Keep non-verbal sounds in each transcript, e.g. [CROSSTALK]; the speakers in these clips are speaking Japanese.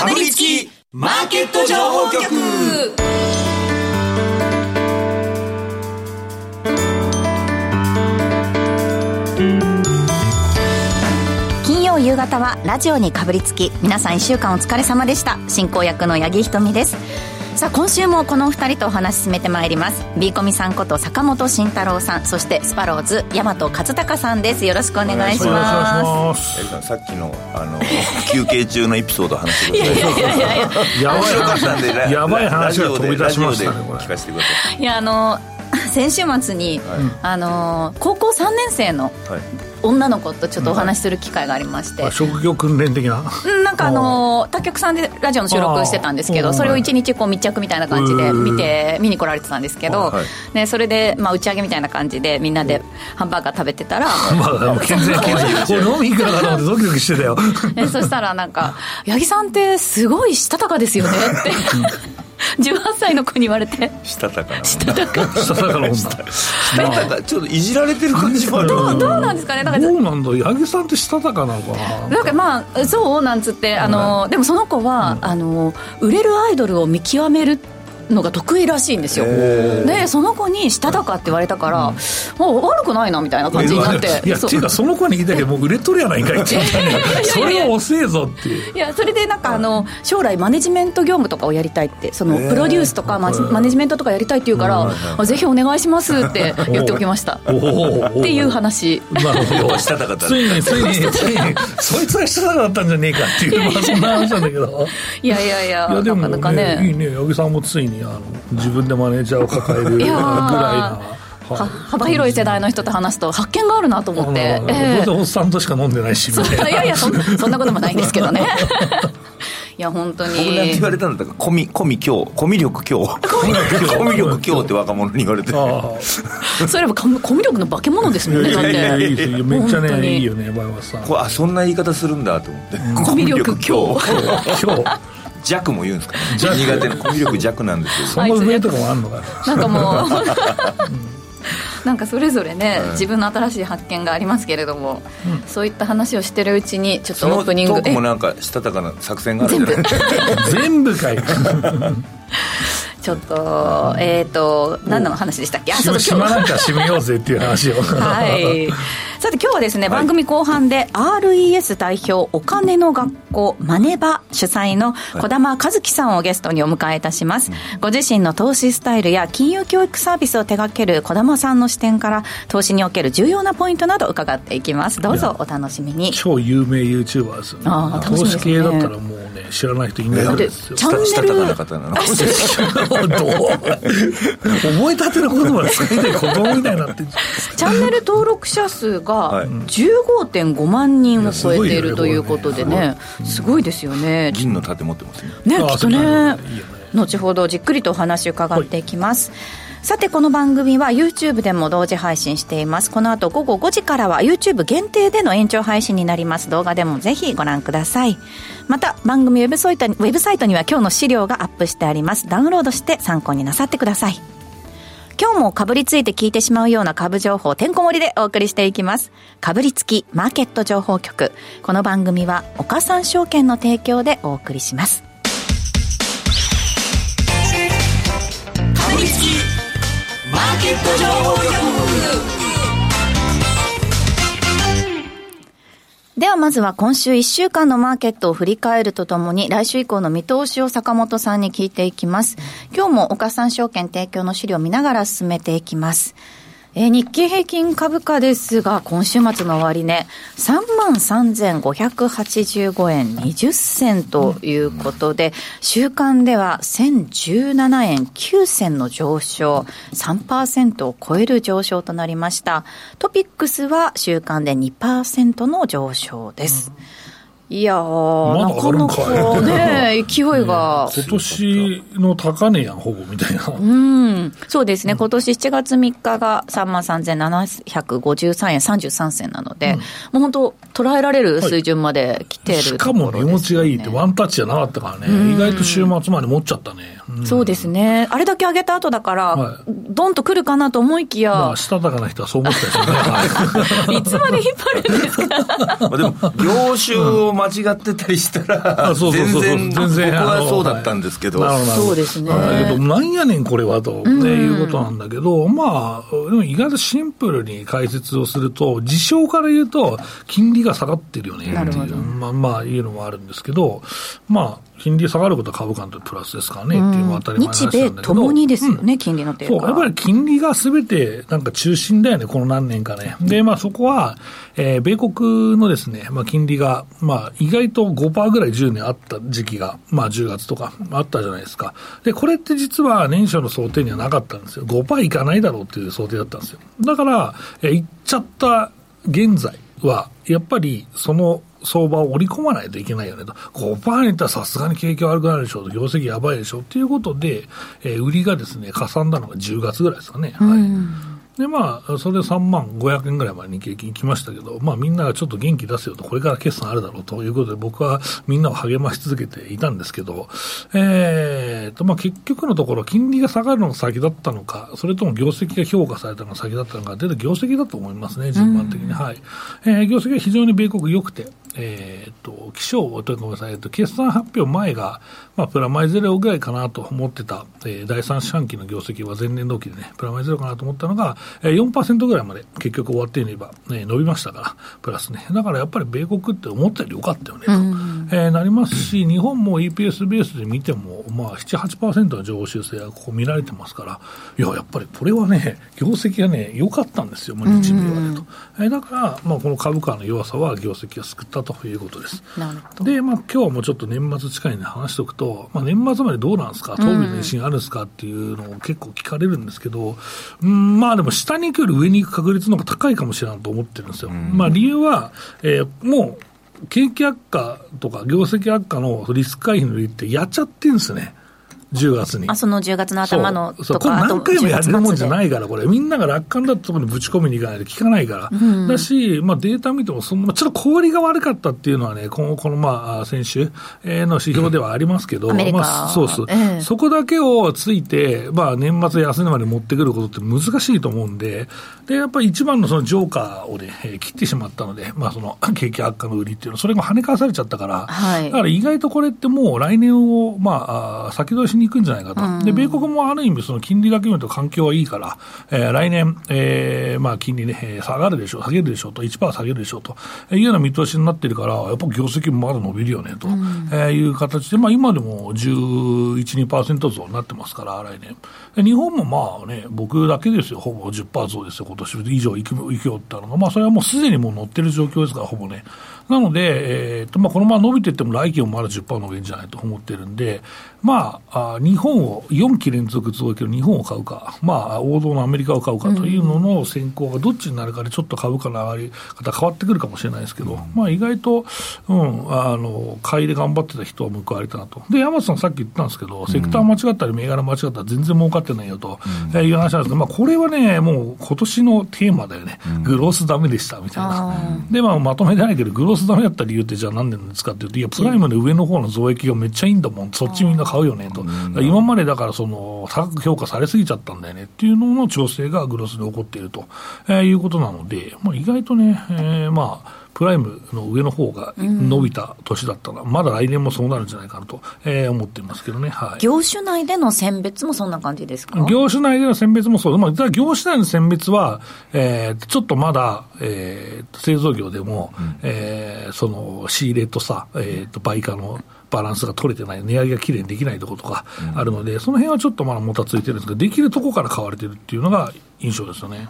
かぶりつきマーケット情報局。金曜夕方はラジオにかぶりつき皆さん1週間お疲れ様でした。進行役の八木ひとみです。さあ今週もこのお二人とお話進めてまいります。B コミさんこと坂本慎太郎さんそしてスパローズ大和勝孝さんです。よろしくお願いします。さっきのあの [LAUGHS] 休憩中のエピソード話してくださいいやいやいやいや。やばい面白かったんでラやばい話が飛び出しましたねラジオでこれ聞かせてくださいやあの先週末に、あの高校3年生のいはい。女の子とちょっとお話しする機会がありまして、あ職業訓練的な？うんなんかあの他局さんでラジオの収録してたんですけどそれを一日こう密着みたいな感じで見て見に来られてたんですけど、はい。ね、それで、まあ、打ち上げみたいな感じでみんなでハンバーガー食べてたらまあ健全健全俺飲み行くのかと思ってドキドキしてたよ。え [LAUGHS] そしたらなんか「八木さんってすごいしたたかですよね」って [LAUGHS] 18歳の子に言われて。したたかな。したたか。[LAUGHS] したたかな女。したたか。ちょっといじられてる感じもある。どうどうなんですかね？だからどうなんだ？八木さんってしたたかなのかな。なんかまあそうなんつってあの、でもその子は、あの売れるアイドルを見極めるのが得意らしいんですよ。でその子に「したたか」って言われたから、もう悪くないなみたいな感じになって。い。やそう。っていうかその子に言いたいけどもう売れとるやないかいって言ったんだよそれは遅えぞっていう。いやそれでなんかあの将来マネジメント業務とかをやりたいってそのプロデュースとかマジマネジメントとかやりたいって言うから、あぜひお願いしますって言っておきました。っていう話。なるほど。したたかったついについについにそいつがしたたかだったんじゃねえかっていうまあそんな話なんだけど。いやいやいやいやでもなかなかねね。いいね八木さんもついにあの自分でマネージャーを抱えるぐらいな。は幅広い世代の人と話すと発見があるなと思って、ええ。どうせおっさんとしか飲んでないしみそたいな。いやいやそんそんなこともないんですけどね。[LAUGHS] いや本当僕なんてに言われたんだったか。コミコミ強。コミ力強。コミ力強。って若者に言われて。あ [LAUGHS] それはコミコミュ力の化け物ですもんねだっあいやいやめっちゃねいいよね馬山さ。んこれあそんな言い方するんだと思って。コミュ力強。今日 [LAUGHS] 弱も言うんですか？ね苦手。なコミュ力弱なんですよ。[LAUGHS] その上とかもあんのかね。なんかもう。なんかそれぞれね、自分の新しい発見がありますけれども、そういった話をしてるうちにちょっとオープニングークもなんかしたたかな作戦があるんじゃない？全部。かい。[LAUGHS] ちょっとえっ、と何の話でしたっけ？あそう島そう島なんか閉めようぜっていう話を。はい。さて今日はですね、番組後半で RES 代表お金の学校マネバ主催の小玉和樹さんをゲストにお迎えいたします。ご自身の投資スタイルや金融教育サービスを手掛ける小玉さんの視点から投資における重要なポイントなど伺っていきます。どうぞお楽しみに。超有名 YouTuber ですよね。あー楽しみですね投資系だったらもうね知らない人いないですよ。チャンネル [LAUGHS] [LAUGHS] [LAUGHS] 覚えたての言葉使いたい。子供みたいになってチャンネル登録者数がはい。15.5万人を超えているということでね、すごいですよね。銀の盾持ってますね。ね、あきっとね。後ほどじっくりとお話を伺っていきます、さてこの番組は YouTube でも同時配信しています。この後午後5時からは YouTube 限定での延長配信になります。動画でもぜひご覧ください。また番組ウェブサイトにウェブサイトには今日の資料がアップしてあります。ダウンロードして参考になさってください今日もかぶりついて聞いてしまうような株情報てんこ盛りでお送りしていきます。かぶりつきマーケット情報局。この番組は岡三証券の提供でお送りします。かぶりつきマーケット情報局。ではまずは今週1週間のマーケットを振り返るとともに来週以降の見通しを坂本さんに聞いていきます。今日も岡三証券提供の資料を見ながら進めていきます。えー日経平均株価ですが、今週末の終値、3万3585円20銭ということで、週間では1017円9銭の上昇、3%を超える上昇となりました。トピックスは週間で2%の上昇です。いやー、まだなかなかね、勢いが。[LAUGHS] 今年の高値やんほぼみたいな。うん、そうですね、今年7月3日が3万3753円33銭なので、もう本当、捉えられる水準まで来てる、しかも値持ちがいいってワンタッチじゃなかったからね、意外と週末まで持っちゃったね。そうですね。あれだけ上げた後だから、はい。ドンと来るかなと思いきや、まあ、したたかな人はそう思ってたでしょうね。は [LAUGHS] いいつまで引っ張るんですか？[LAUGHS] まあでも、業種を間違ってたりしたら、全然、僕はそうだったんですけど、そうですね。だけど、なんやねん、これはと、ねいうことなんだけど、まあ、でも意外とシンプルに解説をすると、事象から言うと、金利が下がってるよねっていう、まあ、まあ、いうのもあるんですけど、まあ、金利下がることは株価にとってプラスですからね、っていうのは当たり前日米。ともにですよね、金利の低下。そう、やっぱり金利がすべてなんか中心だよね、この何年かね。で、まあそこは、えー米国のですね、まあ金利が、まあ意外と5%ぐらい10年あった時期が、まあ10月とかあったじゃないですか。で、これって実は年初の想定にはなかったんですよ。5%いかないだろうっていう想定だったんですよ。だから、えー、いっちゃった現在は、やっぱりその相場を織り込まないといけないよねと。5%にいったらさすがに景気悪くなるでしょうと。業績やばいでしょうっていうことで、えー売りがですね、かさんだのが10月ぐらいですかね。はい。で、まあ、それで3万500円ぐらいまで日経金行きましたけど、まあみんながちょっと元気出せよと、これから決算あるだろうということで、僕はみんなを励まし続けていたんですけど、えーと、まあ結局のところ、金利が下がるのが先だったのか、それとも業績が評価されたのが先だったのか、出た業績だと思いますね、順番的に。はい。えー業績が非常に米国良くて、えー、と、気象とごめんなさい、えーと、決算発表前が、まあ、プラマイゼロぐらいかなと思ってた、えー第三四半期の業績は前年同期でね、プラマイゼロかなと思ったのが、えー、4%ぐらいまで結局終わっていれば、ね、伸びましたから、プラスね。だからやっぱり米国って思ったより良かったよね、と、えーなりますし、日本も EPS ベースで見ても、まあ、7、8%の上方修正がここ見られてますから、いや、やっぱりこれはね、業績がね、良かったんですよ、まあ、日米はねと。えーだから、まあ、この株価の弱さは業績が救ったということです。なるほど。で、まあ、今日はもうちょっと年末近いんで話しておくと、まあ、年末までどうなんですか、東美の維新あるんですか？っていうのを結構聞かれるんですけど、うん、まあでも下に行くより上に行く確率の方が高いかもしれないと思ってるんですよ。まあ理由は、えーもう、景気悪化とか業績悪化のリスク回避の理由ってやっちゃってるんですね。10月に。あ、その10月の頭のとか、これ何回もやれるもんじゃい。ないから、これ、みんなが楽観だったところにぶち込みに行かないと効かないから、だし、まあ、データ見てもその、まあちょっと小売りが悪かったっていうのはね、この、このまあ、先週えーの指標ではありますけど、まあ、そうそう、ええ。そこだけをついて、まあ、年末安値まで持ってくることって難しいと思うんで、で、やっぱり一番のそのジョーカーをね、えー切ってしまったので、まあ、その、[LAUGHS] 景気悪化の売りっていうのは、それが跳ね返されちゃったから、はい。だから意外とこれってもう来年を、まあ、先取りしに行くんじゃないかと。で、米国もある意味、その金利だけ見ると環境はいいから、えー来年、えーまあ、金利ね、えー下がるでしょう、下げるでしょうと、1%下げるでしょうというような見通しになってるから、やっぱ業績もまだ伸びるよね、と、えーいう形で、まあ、今でも11、2%増になってますから、来年。で日本もまあね、僕だけですよ、ほぼ10%増ですよ、今年以上行く行くよってのが、まあ、それはもうすでにもう乗ってる状況ですから、ほぼね。なので、えーとまあ、このまま伸びていっても来期もまだ10%伸びるんじゃないと思ってるんで、まあ、あ日本を4期連続増益の日本を買うか、まあ、王道のアメリカを買うかというのの選考がどっちになるかで、ちょっと株価の上がり方変わってくるかもしれないですけど、まあ、意外と、うん、あの買いで頑張ってた人は報われたなと。で、山本さんさっき言ったんですけど、セクター間違ったり銘柄間違ったら全然儲かってないよと、えーいう話なんですけど、まあ、これはね、もう今年のテーマだよね。グロースダメでした、みたいな。で、まあ、まとめてないけど、グロースダメだった理由ってじゃあ何なんですかっていうと、いや、プライムの上の方の増益がめっちゃいいんだもん、そっちみんな買うよねと。今までだから、その、高く評価されすぎちゃったんだよねっていうのの調整がグロスで起こっていると、えーいうことなので、まあ、意外とね、えーまあ、プライムの上の方が伸びた年だったら、まだ来年もそうなるんじゃないかなと、えー思ってますけどね。はい。業種内での選別もそんな感じですか？業種内での選別もそう、まあ、業種内の選別は、えーちょっとまだ、えー製造業でも、えーその仕入れとさ、えーと売価のバランスが取れてない、値上げがきれいにできないところとかあるので、その辺はちょっとまだもたついてるんですけど、できるとこから買われてるっていうのが印象ですよね。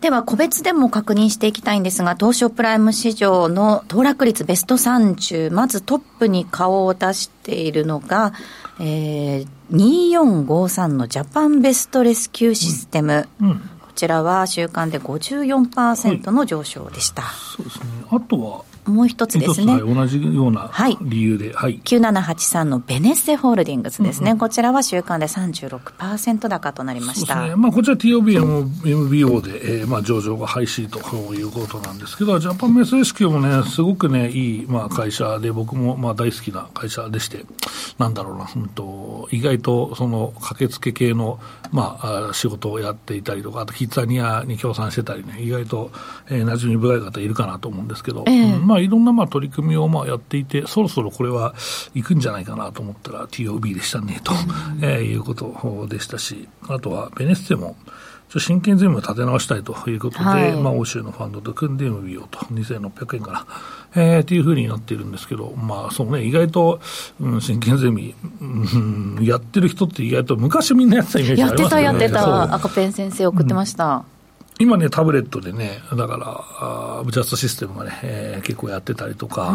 では、個別でも確認していきたいんですが、東証プライム市場の騰落率ベスト30、まずトップに顔を出しているのが、えー、2453のジャパンベストレスキューシステム。うん。こちらは週間で54%の上昇でした。そうですね。あとは、もう一つですね。同じようなはい理由で、はい。9783のベネッセホールディングスですね。こちらは週間で36%高となりました。ね。まあ、こちら TOB、MBO で、えーまあ、上場が廃止ということなんですけど、ジャパンメスレスキューもね、すごくね、いい、まあ、会社で、僕も、まあ、大好きな会社でして、なんだろうな、うんと、意外と、その、駆けつけ系の、まあ、あ仕事をやっていたりとか、あと、キッザニアに協賛してたりね、意外と、えー、馴染み深い方いるかなと思うんですけど、ええうんまあ、いろんな、まあ、取り組みを、まあ、やっていて、そろそろこれは行くんじゃないかなと思ったら、TOB でしたね、と、えーいうことでしたし、あとは、ベネッセも、真剣ゼミを立て直したいということで、はいまあ、欧州のファンドと組んで MBO と、2600円かな、えー、っていうふうになっているんですけど、まあ、そうね、意外と、うん、真剣ゼミ、うん、やってる人って意外と、昔みんなやってたイメージやってた、ありますよね。やってそうた。赤ペン先生送ってました。今ね、タブレットでね、だから、あージャストシステムがね、えー結構やってたりとか、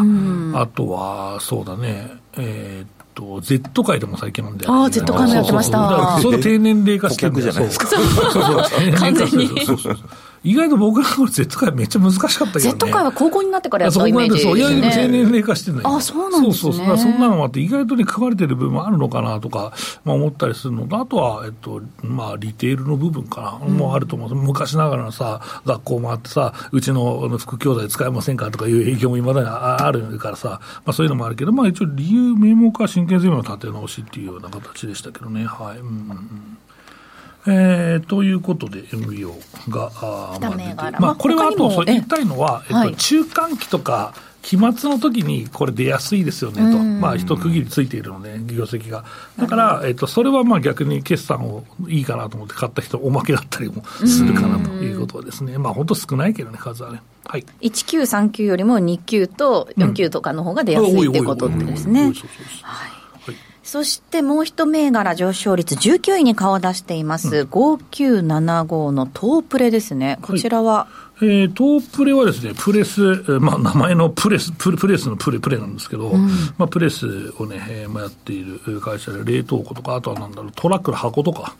あとは、そうだね、えーっと、Z 界でも最近なんで。あー Z 界もやってました。そうそうそう。だからそれ低年齢化してるんだよ。顧客じゃないですか。そうそうそう低年齢化してる完全に。そうそうそう意外と僕らの頃 Z 界めっちゃ難しかったけどね。Z 界は高校になってからやったそうイメージですそういやいや低よね。年齢化してるのよあそうなんですねそうそうそんなのもあって、意外とね、食われてる部分もあるのかなとか、まあ、思ったりするのと、あとは、えっと、まあ、リテールの部分かな、もうあると思う。昔ながらのさ、学校もあってさ、うちのあの副教材使えませんかとかいう [LAUGHS] 影響もいまだにああるからさ、まあ、そういうのもあるけど、まあ、一応理由、名目は真剣ゼミの立て直しっていうような形でしたけどね。はい。うんうんうんえー、ということで、MBO が、あーまあまあ、これはあと、言いたいのは、えっとはい中間期とか、期末の時にこれ出やすいですよねと、まあ、一区切りついているので、業績が。だから、えっと、それはまあ逆に決算をいいかなと思って買った人、おまけだったりもするかなということですね。まあ、本当少ないけどね、数はね。はい。1939よりも2級と4級とかの方が出やすいっていうことですね。はいそしてもう一銘柄上昇率19位に顔を出しています、5975のトープレですね。こちらは、えー、トープレはですね、プレス、えーまあ、名前のプレス、プレプレスのプレ、プレなんですけど、まあ、プレスをね、えーまあ、やっている会社で、冷凍庫とか、あとはなんだろう、トラックの箱とか、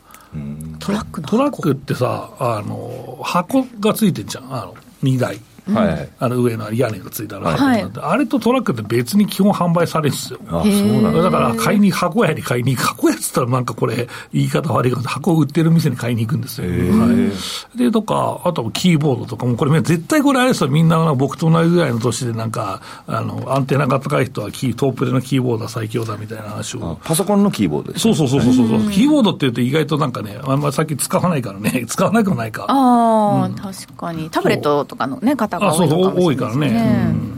トラックのトラックってさ、あの、箱がついてんじゃん、あの、荷台。はいはい。あの上の屋根がついたら、はいあれとトラックって別に基本販売されるんですよ。あ、そうなんだ。だから買いに、箱屋に買いに行く。箱屋っつったらなんかこれ、言い方悪いけど、箱を売ってる店に買いに行くんですよ。はい。で、とか、あとはキーボードとかも、これ絶対これあれですよ、みんな僕と同じぐらいの年でなんか、あの、アンテナが高い人はキー、トープレのキーボードは最強だみたいな話を。パソコンのキーボードです。そうそうそうそうそう。キーボードって言うと意外となんかね、あんまさっき使わないからね、使わなくもないか。ああ、確かに。タブレットとかのね、方が多いのかもしれないですね。あそうそう多いからねうん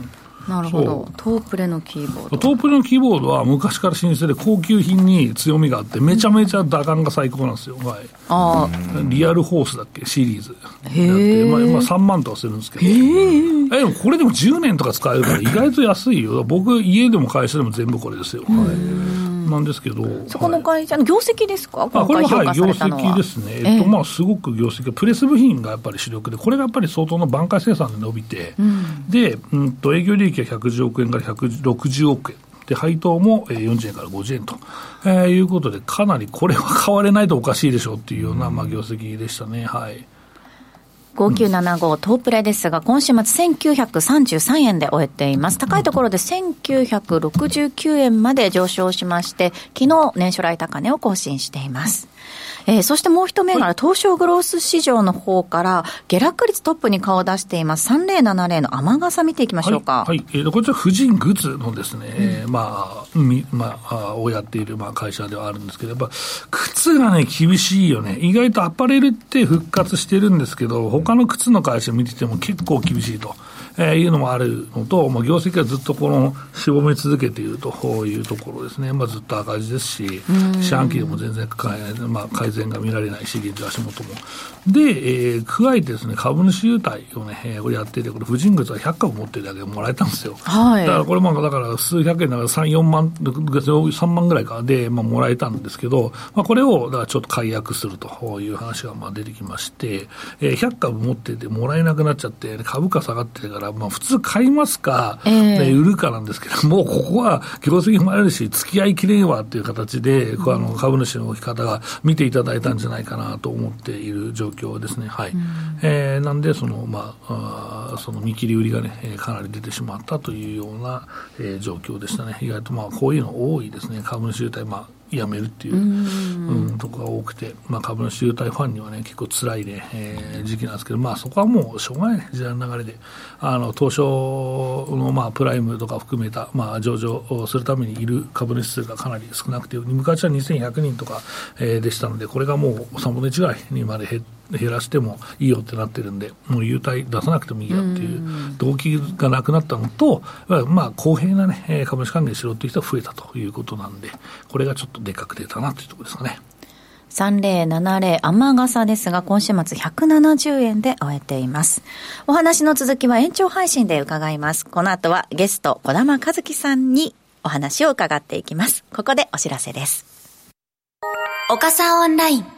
なるほどそ。トープレのキーボード。トープレのキーボードは昔から老舗で高級品に強みがあって、めちゃめちゃ打感が最高なんですよ。はい。ああ、リアルホースだっけシリーズ。へーやってまあ、まあ3万とかするんですけど。えでもこれでも10年とか使えるから意外と安いよ。僕、家でも会社でも全部これですよ。はい。なんですけど。そこの会社の業績ですか？これははい、業。績ですね、えっとええまあ、すごく業績が、プレス部品がやっぱり主力で、これがやっぱり相当の挽回生産で伸びて、で、うん、と営業利益が110億円から160億円。で、配当もえー40円から50円と、えーいうことで、かなりこれは買われないとおかしいでしょうっていうような、まあ、業績でしたね。はい。5975トープレですが、今週末1933円で終えています。高いところで1969円まで上昇しまして、昨日年初来高値を更新しています。えーそしてもう一銘柄、東証グロース市場の方から、下落率トップに顔を出しています、3070の雨傘見ていきましょうか。はい、はいえーとこちら、婦人グッズのですね、えーまあ、みまあ、あをやっている、まあ、会社ではあるんですけど、やっぱ、靴がね、厳しいよね。意外とアパレルって復活してるんですけど、他の靴の会社見てても結構厳しいと。えーいうのもあるのと、まあ、業績がずっとこの、しぼみ続けているというところですね。まあ、ずっと赤字ですし、四半期でも全然まあ、改善が見られないし、現状足元も。で、えー加えてですね、株主優待をね、えーこれやってて、これ、婦人靴は100株持ってるだけでもらえたんですよ。はいだからこれも、だから数百円だから3、4万、3万ぐらいかで、まあ、もらえたんですけど、まあ、これを、だからちょっと解約するという話がまあ出てきまして、えー100株持っててもらえなくなっちゃって、株価下がってるから、から、まあ、普通買いますか、ええで売るかなんですけど [LAUGHS] も、ここは業績もあるし、付き合いきれんわっていう形で、こうあの株主の置き方が見ていただいたんじゃないかなと思っている状況ですね。はい。えーなんで、その、まあ、あーその見切り売りがね、えーかなり出てしまったというような、えー状況でしたね。意外とまあ、こういうの多いですね。株主優待、まあ、やめるっていう、うん、とこが多くて、まあ、株主優待ファンにはね、結構辛いね、えー時期なんですけど、まあ、そこはもうしょうがないね、時代の流れで。あの、東証の、まあ、プライムとか含めた、まあ、上場をするためにいる株主数がかなり少なくて、昔は2100人とか、えーでしたので、これがもう3分の1ぐらいにまで減って、減らしてもいいよってなってるんで、もう優待出さなくてもいいやっていう動機がなくなったのと、まあ、公平なね、えー株主還元しろっていう人が増えたということなんで、これがちょっとでかく出たなというところですかね。3070雨傘ですが、今週末170円で終えています。お話の続きは延長配信で伺います。この後はゲスト、小玉和樹さんにお話を伺っていきます。ここでお知らせです。岡さんオンライン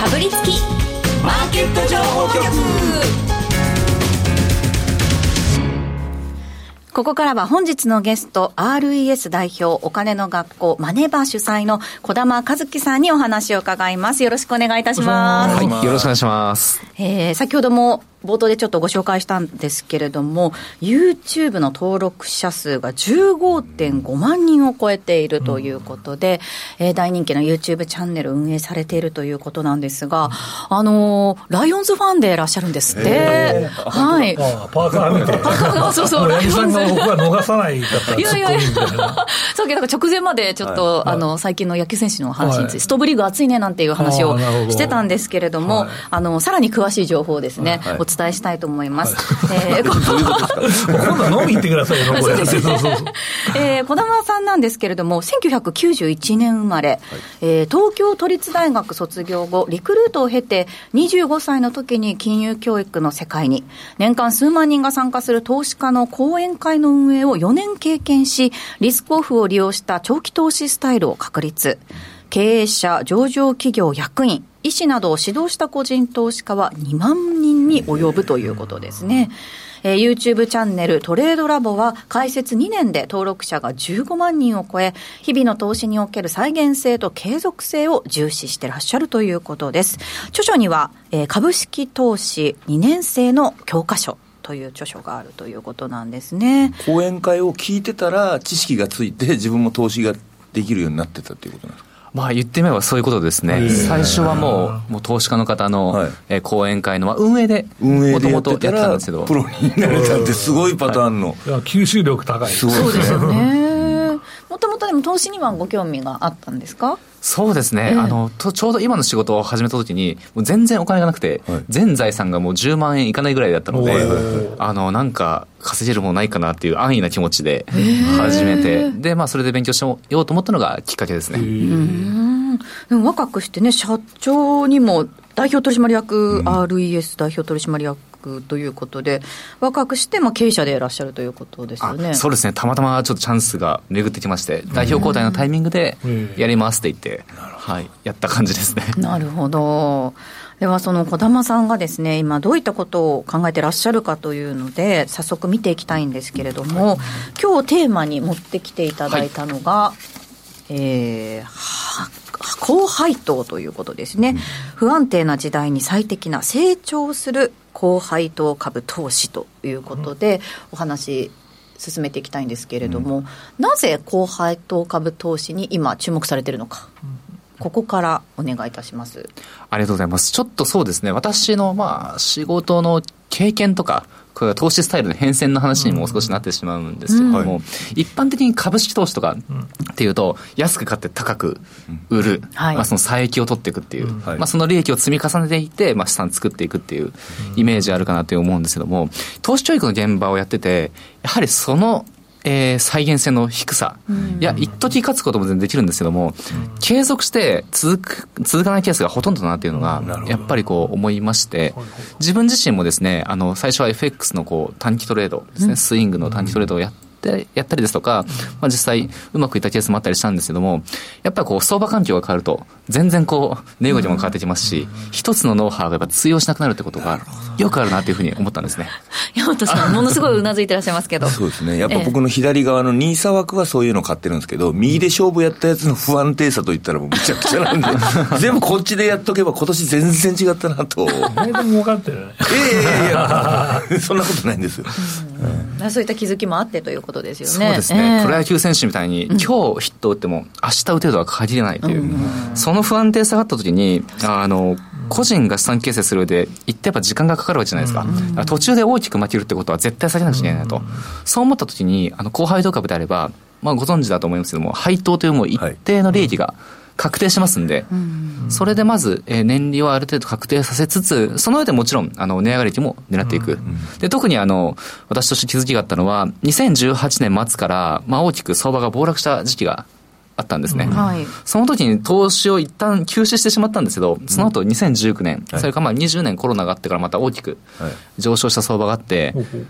かぶりつきマーケット情報局ここからは本日のゲスト、RES 代表、お金の学校、マネバ主催の小玉和樹さんにお話を伺います。よろしくお願いいたします。はい、よろしくお願いします。えー先ほども冒頭でちょっとご紹介したんですけれども、YouTube の登録者数が15.5万人を超えているということで、えー大人気の YouTube チャンネル運営されているということなんですが、あのーライオンズファンでいらっしゃるんですって。はい。ああパーカー見て。そうそうもう八木さんが僕は逃さない方、いやいやいや。さっきな。んか直前までちょっと、はい。あの、最近の野球選手の話について、はい。ストブリーグ熱いねなんていう話をしてたんですけれども、はい。あの、さらに詳しい情報をですね、伝えしたいと思います。えーこ [LAUGHS] どういうことですか？もう今度は飲み行ってくださいよ、[LAUGHS] これ。[LAUGHS] えー小玉さんなんですけれども、1991年生まれ、えー東京都立大学卒業後、リクルートを経て、25歳の時に金融教育の世界に、年間数万人が参加する投資家の講演会の運営を4年経験し、リスクオフを利用した長期投資スタイルを確立。経営者、上場企業役員、医師などを指導した個人投資家は2万人に及ぶということですね。えー YouTube チャンネルトレードラボは開設2年で登録者が15万人を超え、日々の投資における再現性と継続性を重視してらっしゃるということです。著書には、えー株式投資2年生の教科書という著書があるということなんですね。講演会を聞いてたら知識がついて自分も投資ができるようになってたっていうことなんですか？まあ言ってみればそういうことですね。最初はもう、もう投資家の方の、はい。えー講演会の、まあ、運営で、運営もともでやってたとやってたんらですけど。プ、ロになれたってすごいパターンの、いや吸収力高い。すごい。そうですよね。もともとでも投資にはご興味があったんですか？そうですね、ええ。あのとちょうど今の仕事を始めた時に、もう全然お金がなくて、はい。全財産がもう10万円いかないぐらいだったのであのなんか稼げるものないかなっていう安易な気持ちで始めて、で、まあ、それで勉強しようと思ったのがきっかけですね。うんでも若くしてね、社長にも代表取締役、RES 代表取締役ということで、若くして、まあ、経営者でいらっしゃるということですよね。あそうですね、たまたまちょっとチャンスが巡ってきまして、代表交代のタイミングでうんやりますって言って、はい、やった感じですね。なるほど。では、その小玉さんがですね、今どういったことを考えてらっしゃるかというので、早速見ていきたいんですけれども、今日テーマに持ってきていただいたのが、えーは高配当ということですね。不安定な時代に最適な成長する高配当株投資ということで、お話進めていきたいんですけれども、なぜ高配当株投資に今注目されているのか、ここからお願いいたします。ありがとうございます。ちょっとそうですね、私のまあ仕事の経験とか、これは投資スタイルの変遷の話にも少しなってしまうんですけれども、一般的に株式投資とかっていうと、安く買って高く売る、はい。まあ、その差益を取っていくっていう、はい。まあ、その利益を積み重ねていって、まあ、資産作っていくっていうイメージあるかなと思うんですけども、投資教育の現場をやってて、やはりそのえー再現性の低さ、いや、一時勝つことも全然できるんですけども、継続して続く、続かないケースがほとんどだなっていうのが、やっぱりこう思いまして、自分自身もですね、あの、最初は FX のこう短期トレードですね、スイングの短期トレードをやって、やったりですとか、まあ、実際うまくいったケースもあったりしたんですけども、やっぱりこう相場環境が変わると、全然こう、値動きも変わってきますし、一つのノウハウがやっぱ通用しなくなるってことがよくあるなというふうに思ったんですね。[LAUGHS] 山本さん、ものすごいうなずいてらっしゃいますけど。[LAUGHS] そうですね。やっぱ僕の左側のニーサ枠はそういうの買ってるんですけど、右で勝負やったやつの不安定さといったらもうむちゃくちゃなんで、[LAUGHS] 全部こっちでやっとけば今年全然違ったなと。い意外と儲かってるよね。やいやいやいや、そんなことないんですよ。まあそういった気づきもあってということですよね。そうですね、ええ。プロ野球選手みたいに、今日ヒットを打っても、明日打てるとは限らないという、その不安定さがあったときに、あの、個人が資産形成する上で、一定やっぱ時間がかかるわけじゃないですか。だから途中で大きく負けるってことは絶対避けなくちゃいけないなと。そう思ったときに、あの、高配当株であれば、まあご存知だと思いますけども、配当というもう一定の利益が確定しますんで、それでまず、えー年利をある程度確定させつつ、その上でもちろん、あの、値上がり率も狙っていく。で、特にあの、私として気づきがあったのは、2018年末から、まあ大きく相場が暴落した時期があったんですね。はい。その時に投資を一旦休止してしまったんですけど、その後2019年、それからまあ20年コロナがあってからまた大きくはい。上昇した相場があって、ほうほう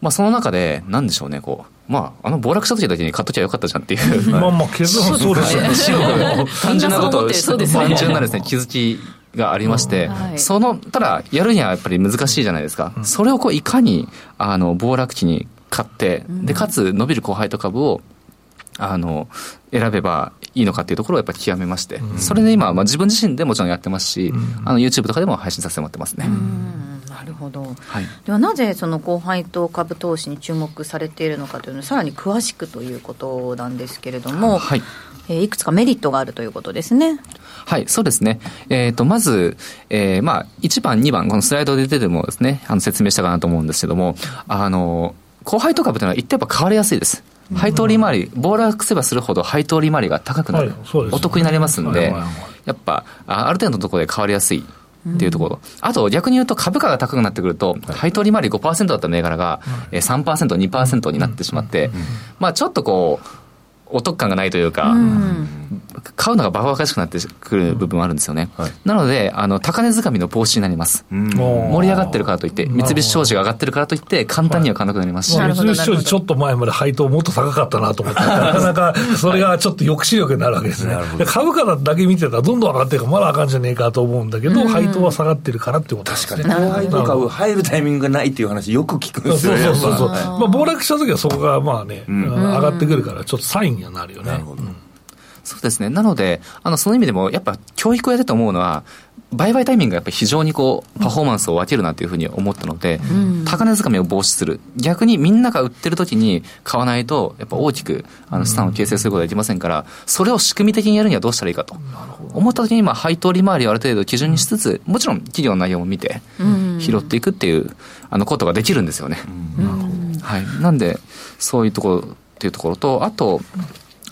まあその中で、なんでしょうね、こう、まああの暴落した時だけに買っときゃよかったじゃんっていう。まあまあ、結論そうですよね。単純なこと単純なですね、気づきがありまして、はい。その、ただ、やるにはやっぱり難しいじゃないですか。それをこう、いかに、あの、暴落期に買って、で、かつ、伸びる高配当株を、あの、選べばいいのかっていうところをやっぱり極めまして、それで今、まあ自分自身でもちろんやってますし、あの、YouTube とかでも配信させてもらってますね。うんなるほど。はい。ではなぜその高配当株投資に注目されているのかというのをさらに詳しくということなんですけれども、はい。えーいくつかメリットがあるということですね。はい、そうですね。えっ、と、まず、えーまあ、1番、2番、このスライドで出てもですね、あの、説明したかなと思うんですけども、あの、高配当株というのは一定やっぱ変わりやすいです。配当利回り、暴落すればするほど配当利回りが高くなる、はいそうですお得になりますんでやっぱ、あある程度のところで変わりやすい。っていうところ、あと逆に言うと株価が高くなってくると、配当利回り5%だった銘柄が、えー3%、2%になってしまって、まあちょっとこう、お得感がないというか、買うのがバカバカしくなってくる部分はあるんですよね。はいなので、あの、高値掴みの防止になります。うん盛り上がってるからといって、三菱商事が上がってるからといって、簡単には買わなくなりますし、まあ、なるほど三菱商事ちょっと前まで配当もっと高かったなと思って、なかなかそれがちょっと抑止力になるわけですね。で株価だけ見てたらどんどん上がってるからまだあかんじゃねえかと思うんだけど、配当は下がってるからってことですね。後輩とか入るタイミングがないっていう話よく聞くんそうですよね。そうそうそう。まあ、暴落した時はそこがまあね、ん上がってくるから、ちょっとサインにはなるよね。なるほどうんそうですね。なので、あの、その意味でも、やっぱ教育をやると思うのは、売買タイミングがやっぱり非常にこう、パフォーマンスを分けるなというふうに思ったので、高値掴みを防止する。逆にみんなが売ってる時に買わないと、やっぱ大きく、あの、資産を形成することができませんから、それを仕組み的にやるにはどうしたらいいかと。思った時に、まあ、配当利回りをある程度基準にしつつ、もちろん企業の内容も見て、拾っていくっていう、あの、ことができるんですよね。はい。なんで、そういうところっていうところと、あと、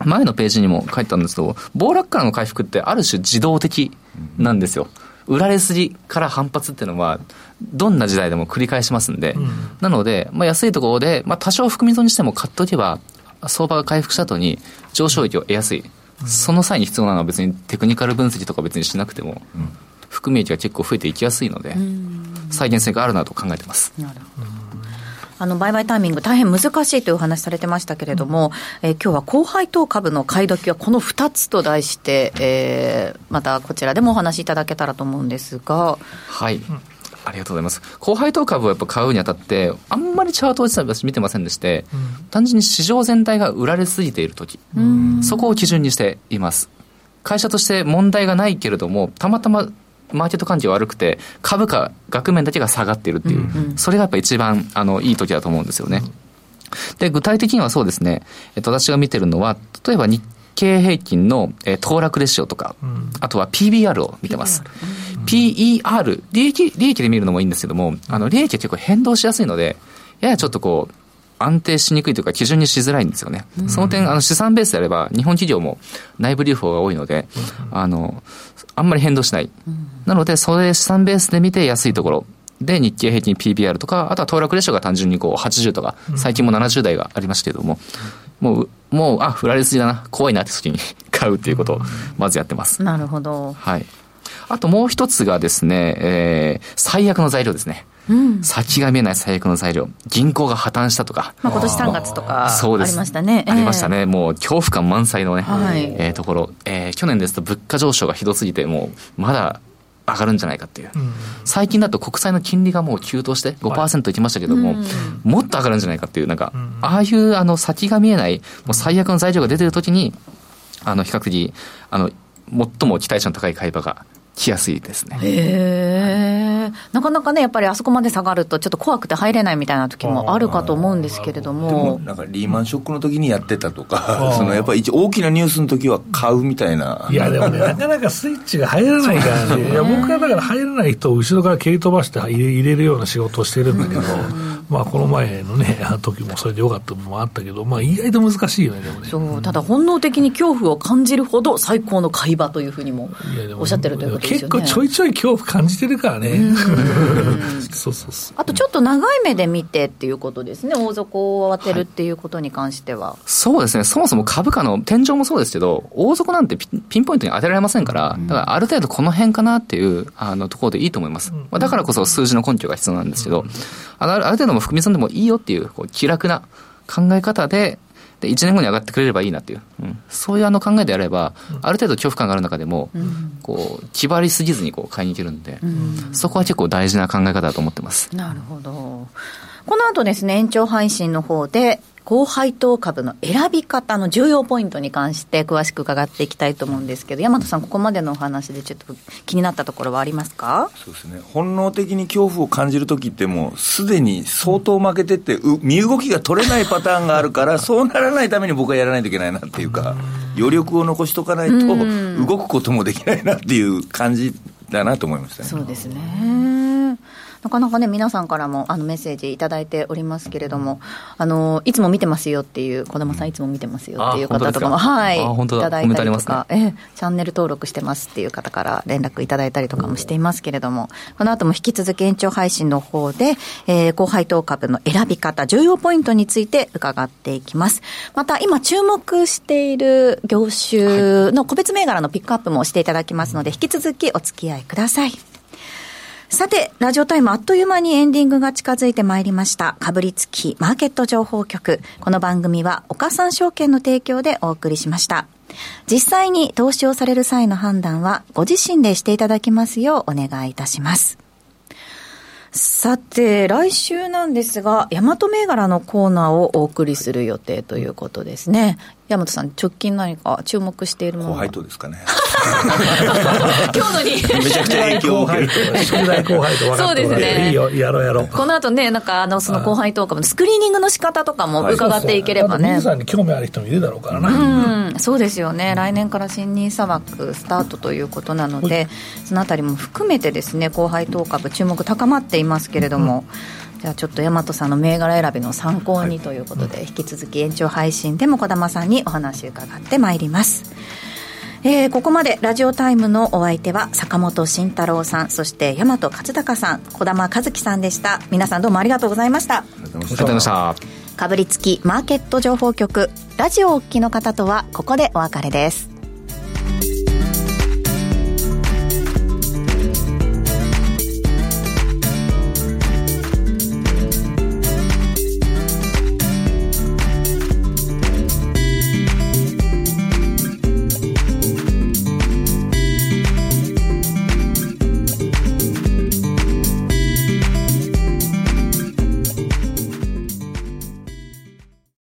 前のページにも書いてあるんですけど、暴落からの回復ってある種自動的なんですよ。売られすぎから反発っていうのは、どんな時代でも繰り返しますんで、なので、まあ、安いところで、まあ、多少含み損にしても買っておけば、相場が回復した後に上昇益を得やすい。その際に必要なのは別にテクニカル分析とか別にしなくても、含み益が結構増えていきやすいので、再現性があるなと考えてます。なるほど。あの売買タイミング、大変難しいというお話されてましたけれども、えー今日は高配当株の買い時はこの2つと題して、えーまたこちらでもお話しいただけたらと思うんですが、はい。ありがとうございます。高配当株をやっぱ買うにあたって、あんまりチャートを実は私見てませんでして、単純に市場全体が売られすぎているとき、そこを基準にしています。会社として問題がないけれども、たまたまマーケット環境悪くて、株価、額面だけが下がっているっていう、それがやっぱ一番あのいい時だと思うんですよね。で、具体的にはそうですね、えっと、私が見てるのは、例えば日経平均の、えー、騰落レシオとか、あとは PBR を見てます。PER、利益、利益で見るのもいいんですけども、あの、利益は結構変動しやすいので、ややちょっとこう、安定しにくいというか基準にしづらいんですよね。うん、その点、あの資産ベースであれば、日本企業も内部留保が多いので、うん、あの、あんまり変動しない。うん、なので、それ資産ベースで見て安いところ。で、日経平均 PBR とか、あとは騰落レシオが単純にこう80とか、最近も70台がありましたけれども、もう、もう、あ、振られすぎだな、怖いなって時に [LAUGHS] 買うっていうことを、まずやってます。なるほど。はい。あともう一つがですね、えー、最悪の材料ですね。うん、先が見えない最悪の材料。銀行が破綻したとか。まあ今年3月とかありましたね。ありましたね。もう恐怖感満載のね、はい、えー、ところ。えー、去年ですと物価上昇がひどすぎて、もうまだ上がるんじゃないかっていう、うん、最近だと国債の金利がもう急騰して5%いきましたけども、はい、もっと上がるんじゃないかっていう、なんか、うん、ああいうあの先が見えない、もう最悪の材料が出てるときに、あの比較的、あの最も期待値の高い買い場が来やすいですね。へなかなかね、やっぱりあそこまで下がると、ちょっと怖くて入れないみたいな時もあるかと思うんですけれども。なんかリーマンショックの時にやってたとか、そのやっぱり大きなニュースの時は買うみたいな。いや、でもね、なかなかスイッチが入らないからね、いや僕はだから入らない人を後ろから蹴り飛ばして入れ入れるような仕事をしてるんだけど、まあこの前のね、時もそれでよかった部分もあったけど、まあ意外と難しいよね、でもね。そう、ただ本能的に恐怖を感じるほど最高の買い場というふうにもおっしゃってるということですよね。結構ちょいちょい恐怖感じてるからね。そうそうそう。あとちょっと長い目で見てっていうことですね、大底を当てるっていうことに関しては、はい、そうですね、そもそも株価の天井もそうですけど、大底なんてピンポイントに当てられませんから、だからある程度この辺かなっていうあのところでいいと思います。まあ、だからこそ数字の根拠が必要なんですけど、あのある程度も含み損でもいいよっていうこう気楽な考え方で、で、1年後に上がってくれればいいなっていう、うん、そういうあの考えであれば、ある程度恐怖感がある中でも、うん、こう、気張りすぎずにこう買いに行けるんで、うん、そこは結構大事な考え方だと思ってます。なるほど。この後ですね、延長配信の方で、高配当株の選び方の重要ポイントに関して詳しく伺っていきたいと思うんですけど、大和さん、ここまでのお話でちょっと気になったところはありますか？そうですね、本能的に恐怖を感じるときって、もうすでに相当負けてて、身動きが取れないパターンがあるから、[LAUGHS] そうならないために僕はやらないといけないなっていうか、余力を残しとかないと、動くこともできないなっていう感じだなと思いましたね。そうですねなかなかね、皆さんからもあのメッセージいただいておりますけれども、あのいつも見てますよっていう、児玉さん、いつも見てますよっていう方とかも、はい、いただいたりとか、ね、えチャンネル登録してますっていう方から連絡いただいたりとかもしていますけれども、この後も引き続き延長配信の方で、えー、高配当株の選び方、重要ポイントについて伺っていきます。また、今注目している業種の個別銘柄のピックアップもしていただきますので、引き続きお付き合いください。さて、ラジオタイムあっという間にエンディングが近づいてまいりました。かぶりつきマーケット情報局。この番組は岡三証券の提供でお送りしました。実際に投資をされる際の判断はご自身でしていただきますようお願いいたします。さて、来週なんですが、大和銘柄のコーナーをお送りする予定ということですね。大和さん、直近何か注目しているものホワイトですかね。今日のに。めちゃくちゃ影響を受ける。宿題後輩とそうですね。いいよ、やろうやろう。この後ね、なんか、あの、その後輩とかも、スクリーニングの仕方とかも伺っていければね。皆さんに興味ある人もいるだろうからな。うん、そうですよね。来年から新任砂漠スタートということなので、そのあたりも含めてですね、後輩当株注目高まっていますけれども、うんじゃあちょっと大和さんの銘柄選びの参考にということで、はい、引き続き延長配信でも児玉さんにお話伺ってまいります。えー、ここまでラジオタイムのお相手は坂本慎太郎さんそして大和勝孝さん児玉和樹さんでした。皆さんどうもありがとうございました。ありがとうございました。かぶりつきマーケット情報局ラジオお聞きの方とはここでお別れです